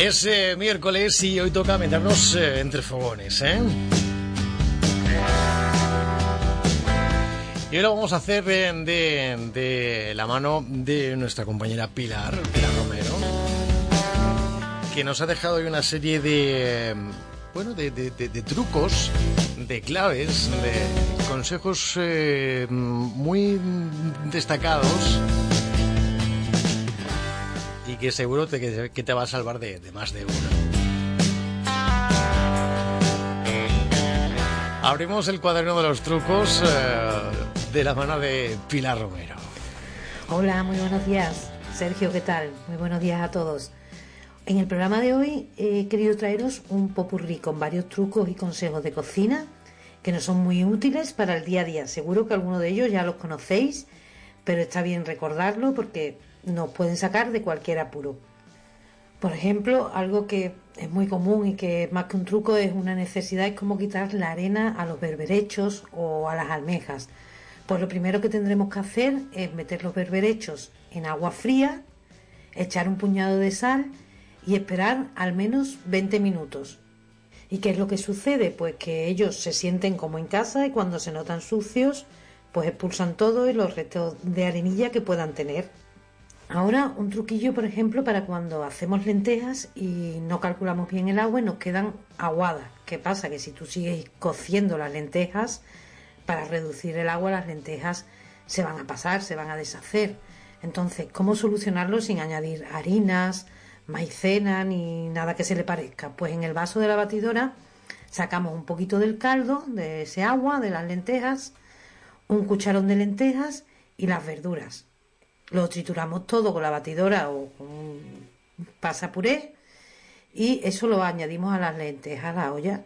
Es eh, miércoles y hoy toca meternos eh, entre fogones, ¿eh? Y hoy lo vamos a hacer de, de, la mano de nuestra compañera Pilar, Pilar Romero, que nos ha dejado hoy una serie de, bueno, de, de trucos, de claves, de consejos eh, muy destacados y que seguro que te va a salvar de, más de uno. Abrimos el cuaderno de los trucos de la mano de Pilar Romero. Hola, muy buenos días. Sergio, ¿qué tal? Muy buenos días a todos. En el programa de hoy he querido traeros un popurrí con varios trucos y consejos de cocina que nos son muy útiles para el día a día. Seguro que algunos de ellos ya los conocéis, pero está bien recordarlo porque nos pueden sacar de cualquier apuro. Por ejemplo, algo que es muy común y que más que un truco es una necesidad es como quitar la arena a los berberechos o a las almejas. Pues lo primero que tendremos que hacer es meter los berberechos en agua fría, echar un puñado de sal y esperar al menos 20 minutos. ¿Y qué es lo que sucede? Pues que ellos se sienten como en casa y cuando se notan sucios, pues expulsan todo y los restos de arenilla que puedan tener. Ahora, un truquillo, por ejemplo, para cuando hacemos lentejas y no calculamos bien el agua y nos quedan aguadas. ¿Qué pasa? Que si tú sigues cociendo las lentejas, para reducir el agua las lentejas se van a pasar, se van a deshacer. Entonces, ¿cómo solucionarlo sin añadir harinas, maicena ni nada que se le parezca? Pues en el vaso de la batidora sacamos un poquito del caldo, de ese agua, de las lentejas, un cucharón de lentejas y las verduras. Lo trituramos todo con la batidora o con un pasapuré y eso lo añadimos a las lentejas, a la olla.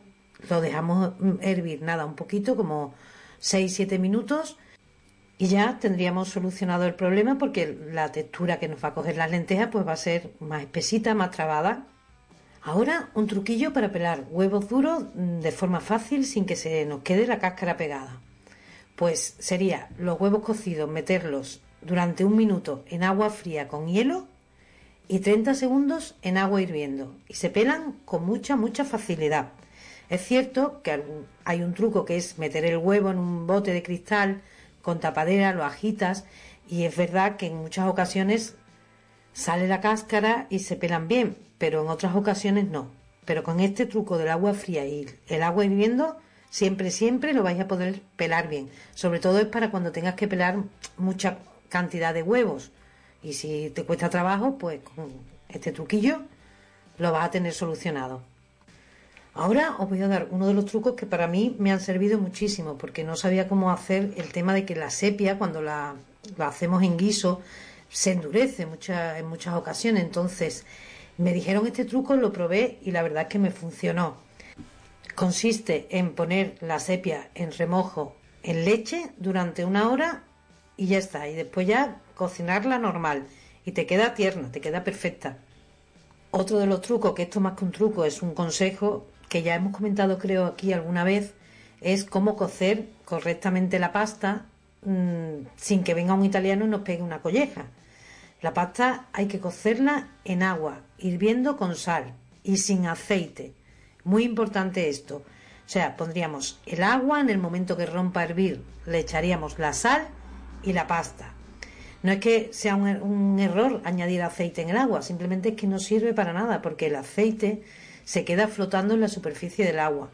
Lo dejamos hervir nada, un poquito, como 6-7 minutos y ya tendríamos solucionado el problema porque la textura que nos va a coger las lentejas pues va a ser más espesita, más trabada. Ahora un truquillo para pelar huevos duros mm, de forma fácil sin que se nos quede la cáscara pegada. Pues sería los huevos cocidos meterlos durante un minuto en agua fría con hielo y 30 segundos en agua hirviendo y se pelan con mucha mucha facilidad. Es cierto que hay un truco que es meter el huevo en un bote de cristal con tapadera, lo agitas y es verdad que en muchas ocasiones sale la cáscara y se pelan bien, pero en otras ocasiones no. Pero con este truco del agua fría y el agua hirviendo, siempre, siempre lo vais a poder pelar bien. Sobre todo es para cuando tengas que pelar mucha cantidad de huevos. Y si te cuesta trabajo, pues con este truquillo lo vas a tener solucionado. Ahora os voy a dar uno de los trucos que para mí me han servido muchísimo, porque no sabía cómo hacer el tema de que la sepia, cuando la, hacemos en guiso, se endurece en muchas ocasiones. Entonces, me dijeron este truco, lo probé y la verdad es que me funcionó. Consiste en poner la sepia en remojo en leche durante una hora y ya está. Y después ya cocinarla normal. Y te queda tierna, te queda perfecta. Otro de los trucos, que esto más que un truco es un consejo, que ya hemos comentado creo aquí alguna vez, es cómo cocer correctamente la pasta mm, sin que venga un italiano y nos pegue una colleja. La pasta hay que cocerla en agua, hirviendo con sal y sin aceite. Muy importante esto. O sea, pondríamos el agua, en el momento que rompa a hervir le echaríamos la sal y la pasta. No es que sea un, un error añadir aceite en el agua, simplemente es que no sirve para nada, porque el aceite se queda flotando en la superficie del agua.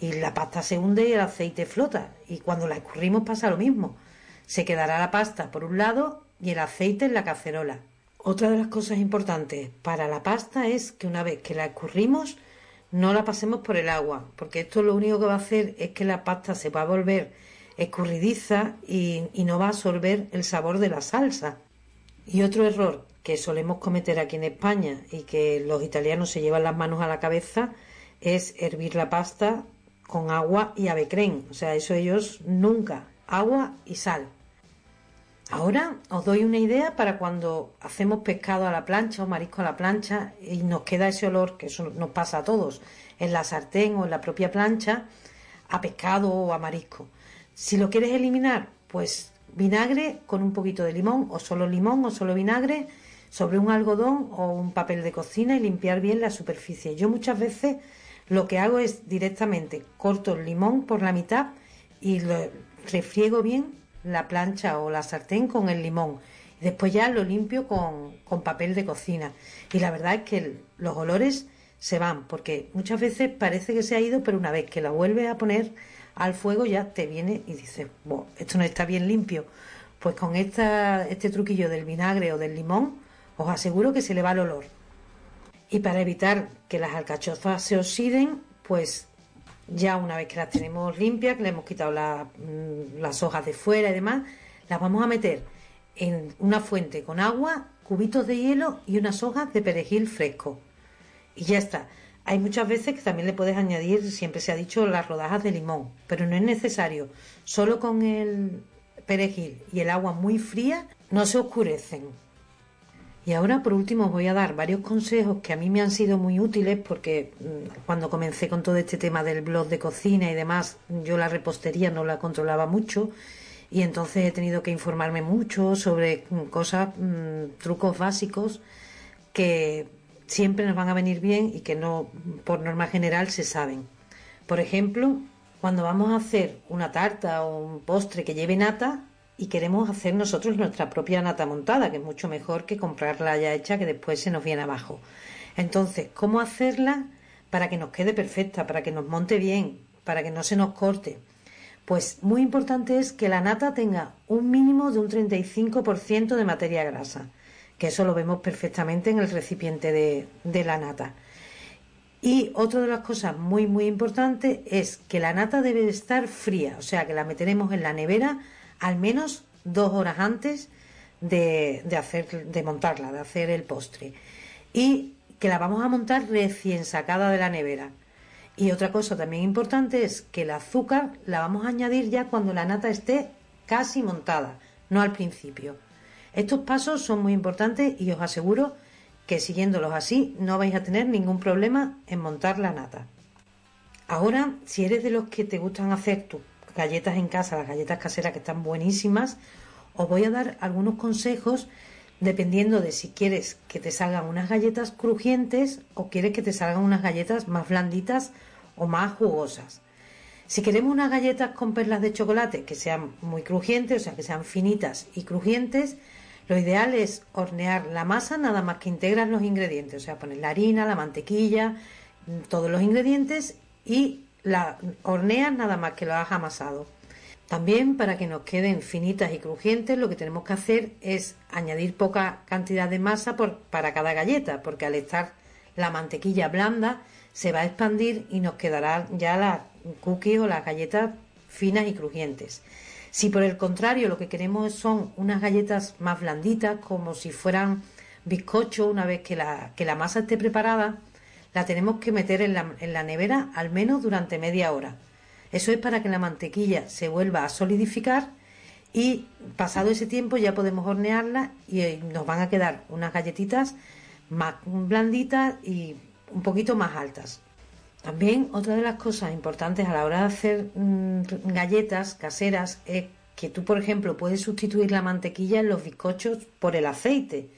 Y la pasta se hunde y el aceite flota. Y cuando la escurrimos pasa lo mismo. Se quedará la pasta por un lado y el aceite en la cacerola. Otra de las cosas importantes para la pasta es que una vez que la escurrimos no la pasemos por el agua, porque esto lo único que va a hacer es que la pasta se va a volver escurridiza y, no va a absorber el sabor de la salsa. Y otro error que solemos cometer aquí en España y que los italianos se llevan las manos a la cabeza es hervir la pasta con agua y avecren. O sea, eso ellos nunca. Agua y sal. Ahora os doy una idea para cuando hacemos pescado a la plancha o marisco a la plancha y nos queda ese olor, que eso nos pasa a todos, en la sartén o en la propia plancha, a pescado o a marisco. Si lo quieres eliminar, pues vinagre con un poquito de limón, o solo limón o solo vinagre, sobre un algodón o un papel de cocina y limpiar bien la superficie. Yo muchas veces lo que hago es directamente corto el limón por la mitad y refriego bien la plancha o la sartén con el limón. Después ya lo limpio con, con papel de cocina. Y la verdad es que los olores se van, porque muchas veces parece que se ha ido, pero una vez que la vuelves a poner al fuego ya te viene y dices, esto no está bien limpio. Pues con esta, este truquillo del vinagre o del limón, os aseguro que se le va el olor. Y para evitar que las alcachofas se oxiden, pues ya una vez que las tenemos limpias, que le hemos quitado mm, las hojas de fuera y demás, las vamos a meter en una fuente con agua, cubitos de hielo y unas hojas de perejil fresco. Y ya está. Hay muchas veces que también le puedes añadir, siempre se ha dicho, las rodajas de limón, pero no es necesario. Solo con el perejil y el agua muy fría no se oscurecen. Y ahora por último os voy a dar varios consejos que a mí me han sido muy útiles porque mm, cuando comencé con todo este tema del blog de cocina y demás, yo la repostería no la controlaba mucho y entonces he tenido que informarme mucho sobre mm, cosas, mm, trucos básicos que siempre nos van a venir bien y que no por norma general se saben. Por ejemplo, cuando vamos a hacer una tarta o un postre que lleve nata, y queremos hacer nosotros nuestra propia nata montada, que es mucho mejor que comprarla ya hecha que después se nos viene abajo. Entonces, ¿cómo hacerla para que nos quede perfecta, para que nos monte bien, para que no se nos corte? Pues muy importante es que la nata tenga un mínimo de un 35% de materia grasa, que eso lo vemos perfectamente en el recipiente de, de la nata. Y otra de las cosas muy muy importantes es que la nata debe estar fría, o sea que la meteremos en la nevera al menos dos horas antes de, hacer, de montarla, de hacer el postre. Y que la vamos a montar recién sacada de la nevera. Y otra cosa también importante es que el azúcar la vamos a añadir ya cuando la nata esté casi montada, no al principio. Estos pasos son muy importantes y os aseguro que siguiéndolos así no vais a tener ningún problema en montar la nata. Ahora, si eres de los que te gustan hacer tu galletas en casa, las galletas caseras que están buenísimas, os voy a dar algunos consejos dependiendo de si quieres que te salgan unas galletas crujientes o quieres que te salgan unas galletas más blanditas o más jugosas. Si queremos unas galletas con perlas de chocolate que sean muy crujientes, o sea, que sean finitas y crujientes, lo ideal es hornear la masa nada más que integrar los ingredientes, o sea, poner la harina, la mantequilla, todos los ingredientes y la horneas nada más que lo has amasado. También para que nos queden finitas y crujientes lo que tenemos que hacer es añadir poca cantidad de masa para cada galleta, porque al estar la mantequilla blanda se va a expandir y nos quedará ya las cookies o las galletas finas y crujientes. Si por el contrario lo que queremos son unas galletas más blanditas, como si fueran bizcocho, una vez que la, masa esté preparada, la tenemos que meter en la, en la nevera al menos durante media hora. Eso es para que la mantequilla se vuelva a solidificar y pasado ese tiempo ya podemos hornearla y eh, nos van a quedar unas galletitas más blanditas y un poquito más altas. También otra de las cosas importantes a la hora de hacer mm, galletas caseras es que tú, por ejemplo, puedes sustituir la mantequilla en los bizcochos por el aceite,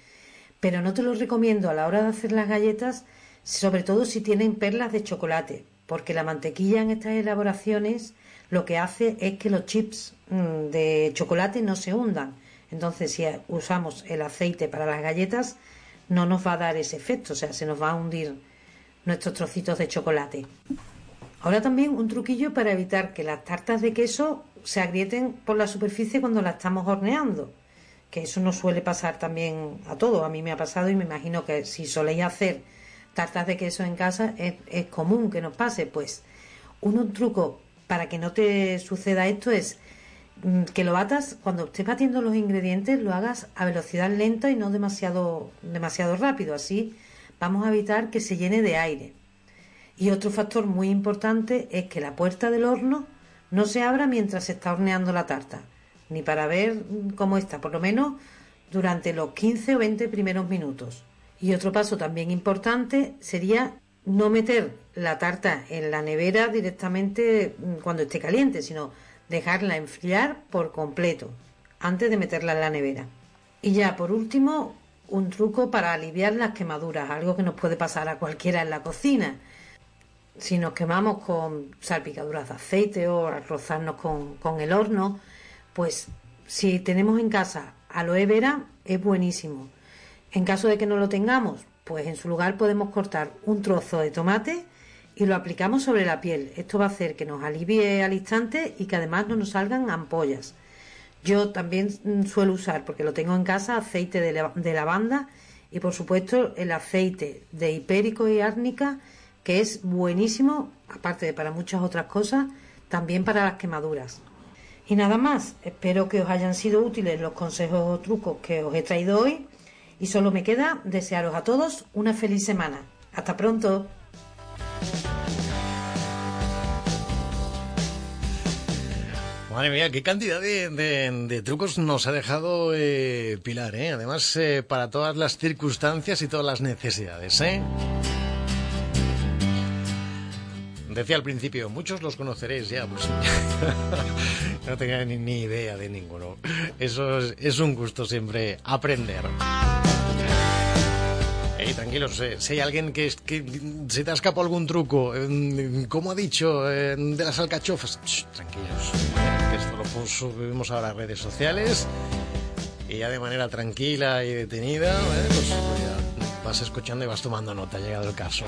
pero no te lo recomiendo a la hora de hacer las galletas sobre todo si tienen perlas de chocolate, porque la mantequilla en estas elaboraciones lo que hace es que los chips mm, de chocolate no se hundan. Entonces, si usamos el aceite para las galletas, no nos va a dar ese efecto, o sea, se nos va a hundir nuestros trocitos de chocolate. Ahora también un truquillo para evitar que las tartas de queso se agrieten por la superficie cuando las estamos horneando, que eso no suele pasar también a todos, a mí me ha pasado y me imagino que si soléis hacer tartas de queso en casa es, común que nos pase. Pues un, truco para que no te suceda esto es mm, que lo batas, cuando estés batiendo los ingredientes, lo hagas a velocidad lenta y no demasiado, demasiado rápido. Así vamos a evitar que se llene de aire. Y otro factor muy importante es que la puerta del horno no se abra mientras se está horneando la tarta, ni para ver cómo está, por lo menos durante los 15 o 20 primeros minutos. Y otro paso también importante sería no meter la tarta en la nevera directamente mm, cuando esté caliente, sino dejarla enfriar por completo antes de meterla en la nevera. Y ya por último, un truco para aliviar las quemaduras, algo que nos puede pasar a cualquiera en la cocina. Si nos quemamos con salpicaduras de aceite o al rozarnos con, con el horno, pues si tenemos en casa aloe vera es buenísimo. En caso de que no lo tengamos, pues en su lugar podemos cortar un trozo de tomate y lo aplicamos sobre la piel. Esto va a hacer que nos alivie al instante y que además no nos salgan ampollas. Yo también mm, suelo usar, porque lo tengo en casa, aceite de, lavanda y por supuesto el aceite de hipérico y árnica, que es buenísimo, aparte de para muchas otras cosas, también para las quemaduras. Y nada más, espero que os hayan sido útiles los consejos o trucos que os he traído hoy y solo me queda desearos a todos una feliz semana. Hasta pronto. Madre mía, qué cantidad de, trucos nos ha dejado eh, Pilar, ¿eh? Además, eh, para todas las circunstancias y todas las necesidades, ¿eh? Decía al principio, muchos los conoceréis ya, pues no tenía ni, idea de ninguno. Eso es, un gusto siempre aprender. Tranquilos, eh, si hay alguien que, que se te ha escapado algún truco, como ha dicho, de las alcachofas, tranquilos lo subimos a redes sociales y ya de manera tranquila y detenida, pues, pues vas escuchando y vas tomando nota, ha llegado el caso.